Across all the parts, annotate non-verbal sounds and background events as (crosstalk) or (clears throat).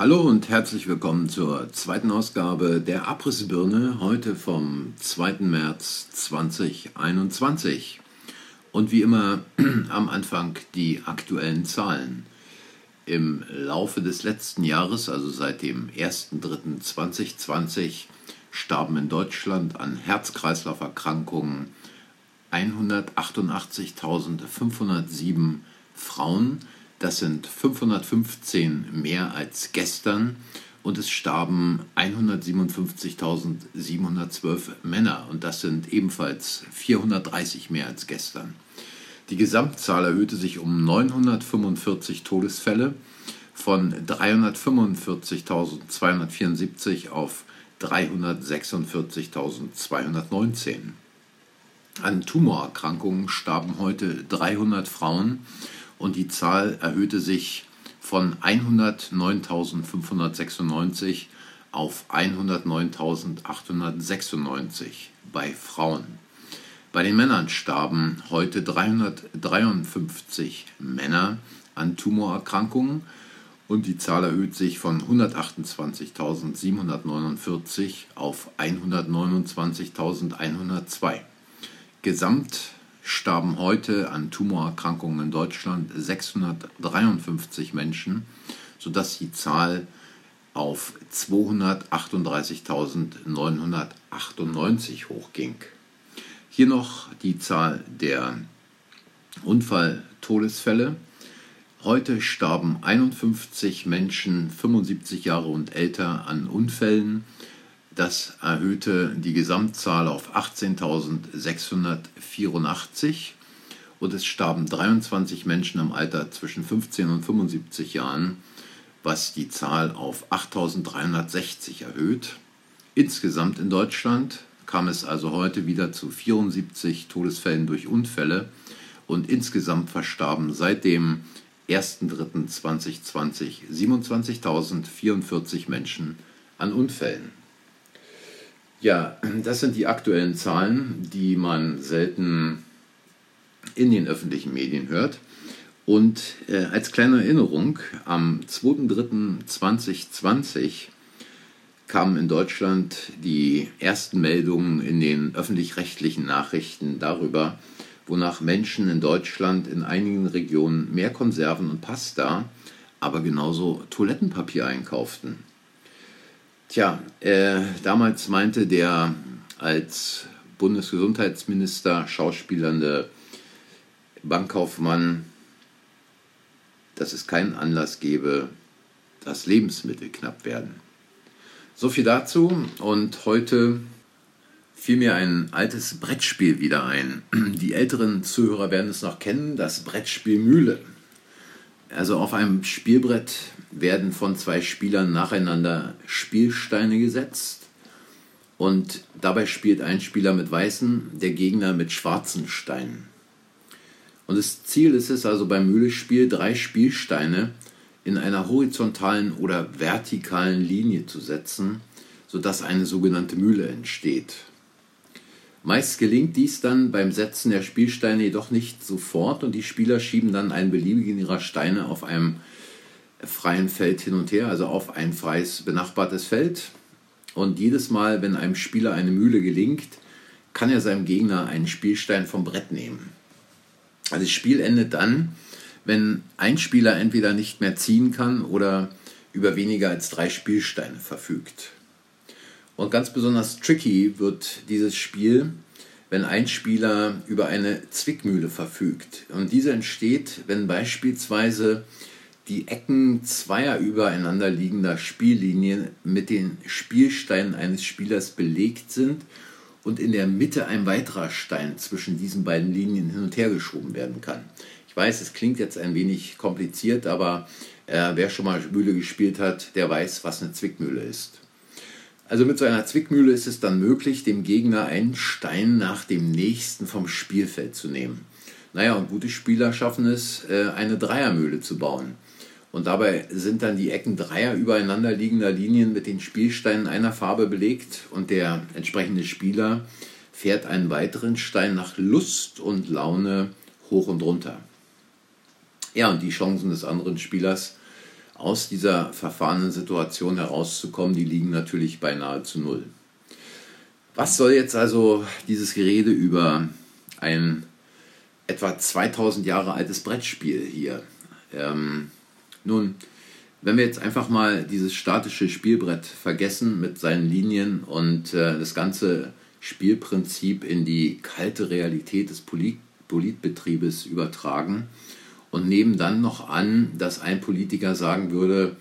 Hallo und herzlich willkommen zur zweiten Ausgabe der Abrissbirne, heute vom 2. März 2021. Und wie immer (clears throat) am Anfang die aktuellen Zahlen. Im Laufe des letzten Jahres, also seit dem 1.3.2020, starben in Deutschland an Herz-Kreislauf-Erkrankungen 188.507 Frauen, das sind 515 mehr als gestern und es starben 157.712 Männer und das sind ebenfalls 430 mehr als gestern. Die Gesamtzahl erhöhte sich um 945 Todesfälle von 345.274 auf 346.219. An Tumorerkrankungen starben heute 300 Frauen und die Zahl erhöhte sich von 109.596 auf 109.896 bei Frauen. Bei den Männern starben heute 353 Männer an Tumorerkrankungen und die Zahl erhöht sich von 128.749 auf 129.102. Gesamt starben heute an Tumorerkrankungen in Deutschland 653 Menschen, sodass die Zahl auf 238.998 hochging. Hier noch die Zahl der Unfalltodesfälle. Heute starben 51 Menschen 75 Jahre und älter an Unfällen. Das erhöhte die Gesamtzahl auf 18.684 und es starben 23 Menschen im Alter zwischen 15 und 75 Jahren, was die Zahl auf 8.360 erhöht. Insgesamt in Deutschland kam es also heute wieder zu 74 Todesfällen durch Unfälle und insgesamt verstarben seit dem 1.3.2020 27.044 Menschen an Unfällen. Ja, das sind die aktuellen Zahlen, die man selten in den öffentlichen Medien hört. Und äh, als kleine Erinnerung, am 2.3.2020 kamen in Deutschland die ersten Meldungen in den öffentlich-rechtlichen Nachrichten darüber, wonach Menschen in Deutschland in einigen Regionen mehr Konserven und Pasta, aber genauso Toilettenpapier einkauften. Tja, äh, damals meinte der als Bundesgesundheitsminister schauspielernde Bankkaufmann, dass es keinen Anlass gebe, dass Lebensmittel knapp werden. So viel dazu und heute fiel mir ein altes Brettspiel wieder ein. Die älteren Zuhörer werden es noch kennen, das Brettspiel Mühle. Also auf einem Spielbrett werden von zwei Spielern nacheinander Spielsteine gesetzt und dabei spielt ein Spieler mit weißen, der Gegner mit schwarzen Steinen. Und das Ziel ist es also beim Mühlespiel, drei Spielsteine in einer horizontalen oder vertikalen Linie zu setzen, sodass eine sogenannte Mühle entsteht. Meist gelingt dies dann beim Setzen der Spielsteine jedoch nicht sofort und die Spieler schieben dann einen beliebigen ihrer Steine auf einem freien Feld hin und her, also auf ein freies benachbartes Feld. Und jedes Mal, wenn einem Spieler eine Mühle gelingt, kann er seinem Gegner einen Spielstein vom Brett nehmen. Also das Spiel endet dann, wenn ein Spieler entweder nicht mehr ziehen kann oder über weniger als drei Spielsteine verfügt. Und ganz besonders tricky wird dieses Spiel, wenn ein Spieler über eine Zwickmühle verfügt. Und diese entsteht, wenn beispielsweise die Ecken zweier übereinander liegender Spiellinien mit den Spielsteinen eines Spielers belegt sind und in der Mitte ein weiterer Stein zwischen diesen beiden Linien hin und her geschoben werden kann. Ich weiß, es klingt jetzt ein wenig kompliziert, aber äh, wer schon mal Mühle gespielt hat, der weiß, was eine Zwickmühle ist. Also mit so einer Zwickmühle ist es dann möglich, dem Gegner einen Stein nach dem nächsten vom Spielfeld zu nehmen. Naja, und gute Spieler schaffen es, äh, eine Dreiermühle zu bauen. Und dabei sind dann die Ecken dreier übereinander liegender Linien mit den Spielsteinen einer Farbe belegt und der entsprechende Spieler fährt einen weiteren Stein nach Lust und Laune hoch und runter. Ja, und die Chancen des anderen Spielers aus dieser verfahrenen Situation herauszukommen, die liegen natürlich bei nahezu null. Was soll jetzt also dieses Gerede über ein etwa 2000 Jahre altes Brettspiel hier? Ähm, nun, wenn wir jetzt einfach mal dieses statische Spielbrett vergessen mit seinen Linien und äh, das ganze Spielprinzip in die kalte Realität des Polit Politbetriebes übertragen und nehmen dann noch an, dass ein Politiker sagen würde,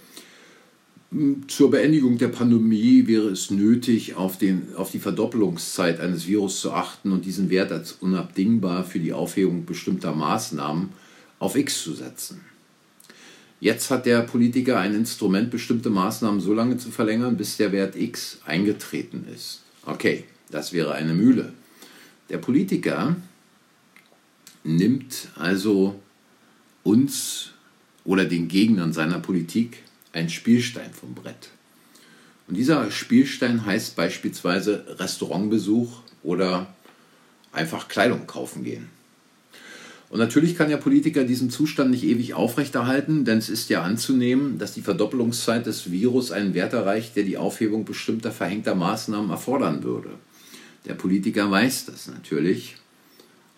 hm, zur Beendigung der Pandemie wäre es nötig, auf, den, auf die Verdoppelungszeit eines Virus zu achten und diesen Wert als unabdingbar für die Aufhebung bestimmter Maßnahmen auf X zu setzen. Jetzt hat der Politiker ein Instrument, bestimmte Maßnahmen so lange zu verlängern, bis der Wert X eingetreten ist. Okay, das wäre eine Mühle. Der Politiker nimmt also uns oder den Gegnern seiner Politik einen Spielstein vom Brett. Und dieser Spielstein heißt beispielsweise Restaurantbesuch oder einfach Kleidung kaufen gehen. Und natürlich kann der Politiker diesen Zustand nicht ewig aufrechterhalten, denn es ist ja anzunehmen, dass die Verdoppelungszeit des Virus einen Wert erreicht, der die Aufhebung bestimmter verhängter Maßnahmen erfordern würde. Der Politiker weiß das natürlich.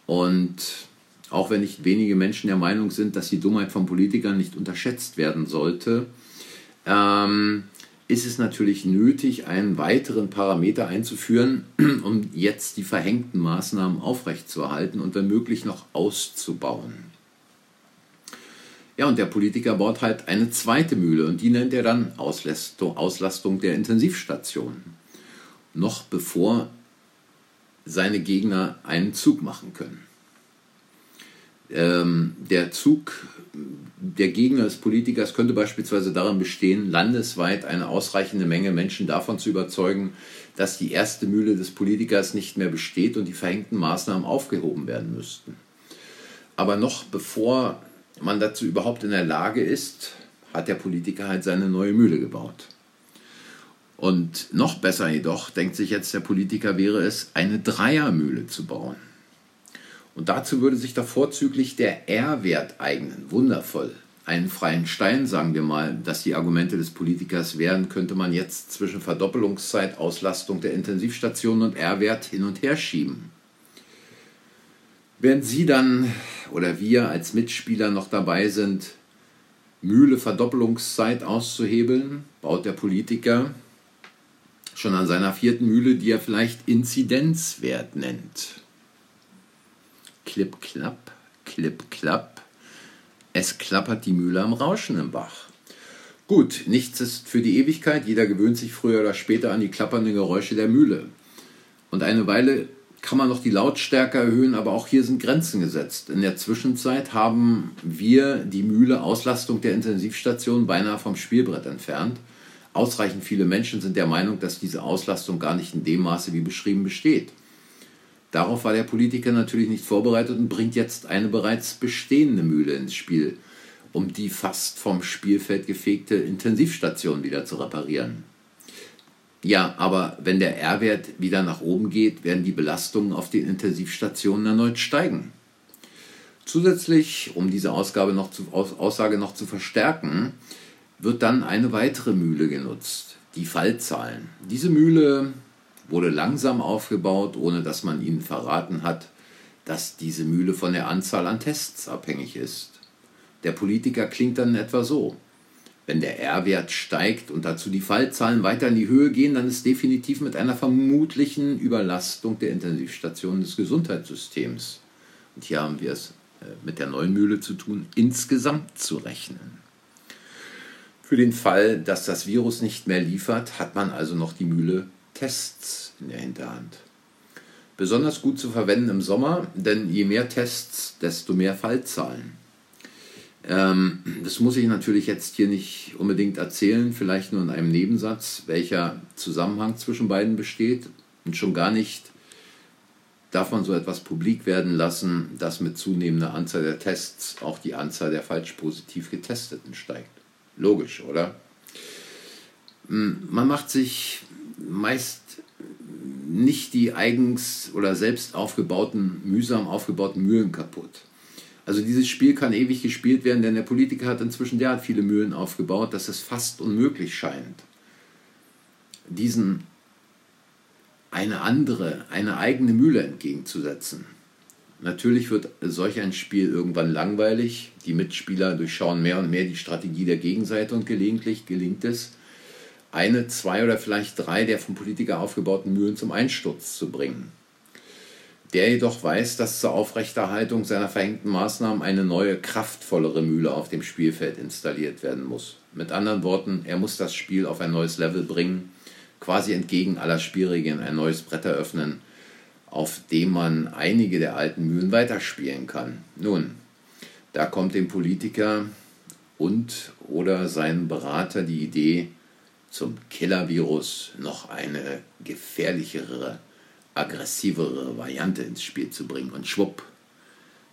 Und auch wenn nicht wenige Menschen der Meinung sind, dass die Dummheit von Politikern nicht unterschätzt werden sollte, ähm, ist es natürlich nötig, einen weiteren Parameter einzuführen, (clears throat) um jetzt die verhängten Maßnahmen aufrechtzuerhalten und wenn möglich noch auszubauen. Ja, und der Politiker baut halt eine zweite Mühle und die nennt er dann Auslastung, Auslastung der Intensivstation. Noch bevor seine Gegner einen Zug machen können. Ähm, der Zug der Gegner des Politikers könnte beispielsweise darin bestehen, landesweit eine ausreichende Menge Menschen davon zu überzeugen, dass die erste Mühle des Politikers nicht mehr besteht und die verhängten Maßnahmen aufgehoben werden müssten. Aber noch bevor man dazu überhaupt in der Lage ist, hat der Politiker halt seine neue Mühle gebaut. Und noch besser jedoch, denkt sich jetzt der Politiker, wäre es, eine Dreiermühle zu bauen. Und dazu würde sich da vorzüglich der R-Wert eignen. Wundervoll. Einen freien Stein, sagen wir mal, dass die Argumente des Politikers wären, könnte man jetzt zwischen Verdoppelungszeit, Auslastung der Intensivstationen und R-Wert hin und her schieben. Während Sie dann oder wir als Mitspieler noch dabei sind, Mühle Verdoppelungszeit auszuhebeln, baut der Politiker schon an seiner vierten Mühle, die er vielleicht Inzidenzwert nennt. Klipp, klapp, klipp, klapp. Es klappert die Mühle am Rauschen im Bach. Gut, nichts ist für die Ewigkeit. Jeder gewöhnt sich früher oder später an die klappernden Geräusche der Mühle. Und eine Weile kann man noch die Lautstärke erhöhen, aber auch hier sind Grenzen gesetzt. In der Zwischenzeit haben wir die Mühle Auslastung der Intensivstation beinahe vom Spielbrett entfernt. Ausreichend viele Menschen sind der Meinung, dass diese Auslastung gar nicht in dem Maße wie beschrieben besteht. Darauf war der Politiker natürlich nicht vorbereitet und bringt jetzt eine bereits bestehende Mühle ins Spiel, um die fast vom Spielfeld gefegte Intensivstation wieder zu reparieren. Ja, aber wenn der R-Wert wieder nach oben geht, werden die Belastungen auf den Intensivstationen erneut steigen. Zusätzlich, um diese Ausgabe noch zu, Aussage noch zu verstärken, wird dann eine weitere Mühle genutzt, die Fallzahlen. Diese Mühle wurde langsam aufgebaut, ohne dass man ihnen verraten hat, dass diese Mühle von der Anzahl an Tests abhängig ist. Der Politiker klingt dann etwa so. Wenn der R-Wert steigt und dazu die Fallzahlen weiter in die Höhe gehen, dann ist definitiv mit einer vermutlichen Überlastung der Intensivstationen des Gesundheitssystems, und hier haben wir es äh, mit der neuen Mühle zu tun, insgesamt zu rechnen. Für den Fall, dass das Virus nicht mehr liefert, hat man also noch die Mühle Tests in der Hinterhand. Besonders gut zu verwenden im Sommer, denn je mehr Tests, desto mehr Fallzahlen. Ähm, das muss ich natürlich jetzt hier nicht unbedingt erzählen, vielleicht nur in einem Nebensatz, welcher Zusammenhang zwischen beiden besteht und schon gar nicht darf man so etwas publik werden lassen, dass mit zunehmender Anzahl der Tests auch die Anzahl der falsch positiv Getesteten steigt. Logisch, oder? Hm, man macht sich meist nicht die eigens oder selbst aufgebauten, mühsam aufgebauten Mühlen kaputt. Also dieses Spiel kann ewig gespielt werden, denn der Politiker hat inzwischen derart viele Mühlen aufgebaut, dass es fast unmöglich scheint, diesen eine andere, eine eigene Mühle entgegenzusetzen. Natürlich wird solch ein Spiel irgendwann langweilig. Die Mitspieler durchschauen mehr und mehr die Strategie der Gegenseite und gelegentlich gelingt es, eine, zwei oder vielleicht drei der vom Politiker aufgebauten Mühlen zum Einsturz zu bringen. Der jedoch weiß, dass zur Aufrechterhaltung seiner verhängten Maßnahmen eine neue, kraftvollere Mühle auf dem Spielfeld installiert werden muss. Mit anderen Worten, er muss das Spiel auf ein neues Level bringen, quasi entgegen aller Spielregeln ein neues Brett eröffnen, auf dem man einige der alten Mühlen weiterspielen kann. Nun, da kommt dem Politiker und oder seinem Berater die Idee, zum Killer-Virus noch eine gefährlichere, aggressivere Variante ins Spiel zu bringen. Und schwupp,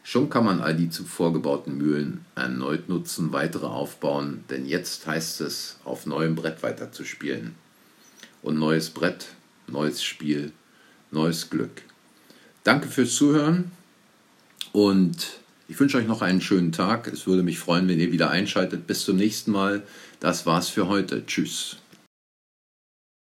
schon kann man all die zuvor gebauten Mühlen erneut nutzen, weitere aufbauen, denn jetzt heißt es, auf neuem Brett weiterzuspielen. Und neues Brett, neues Spiel, neues Glück. Danke fürs Zuhören und ich wünsche euch noch einen schönen Tag. Es würde mich freuen, wenn ihr wieder einschaltet. Bis zum nächsten Mal. Das war's für heute. Tschüss.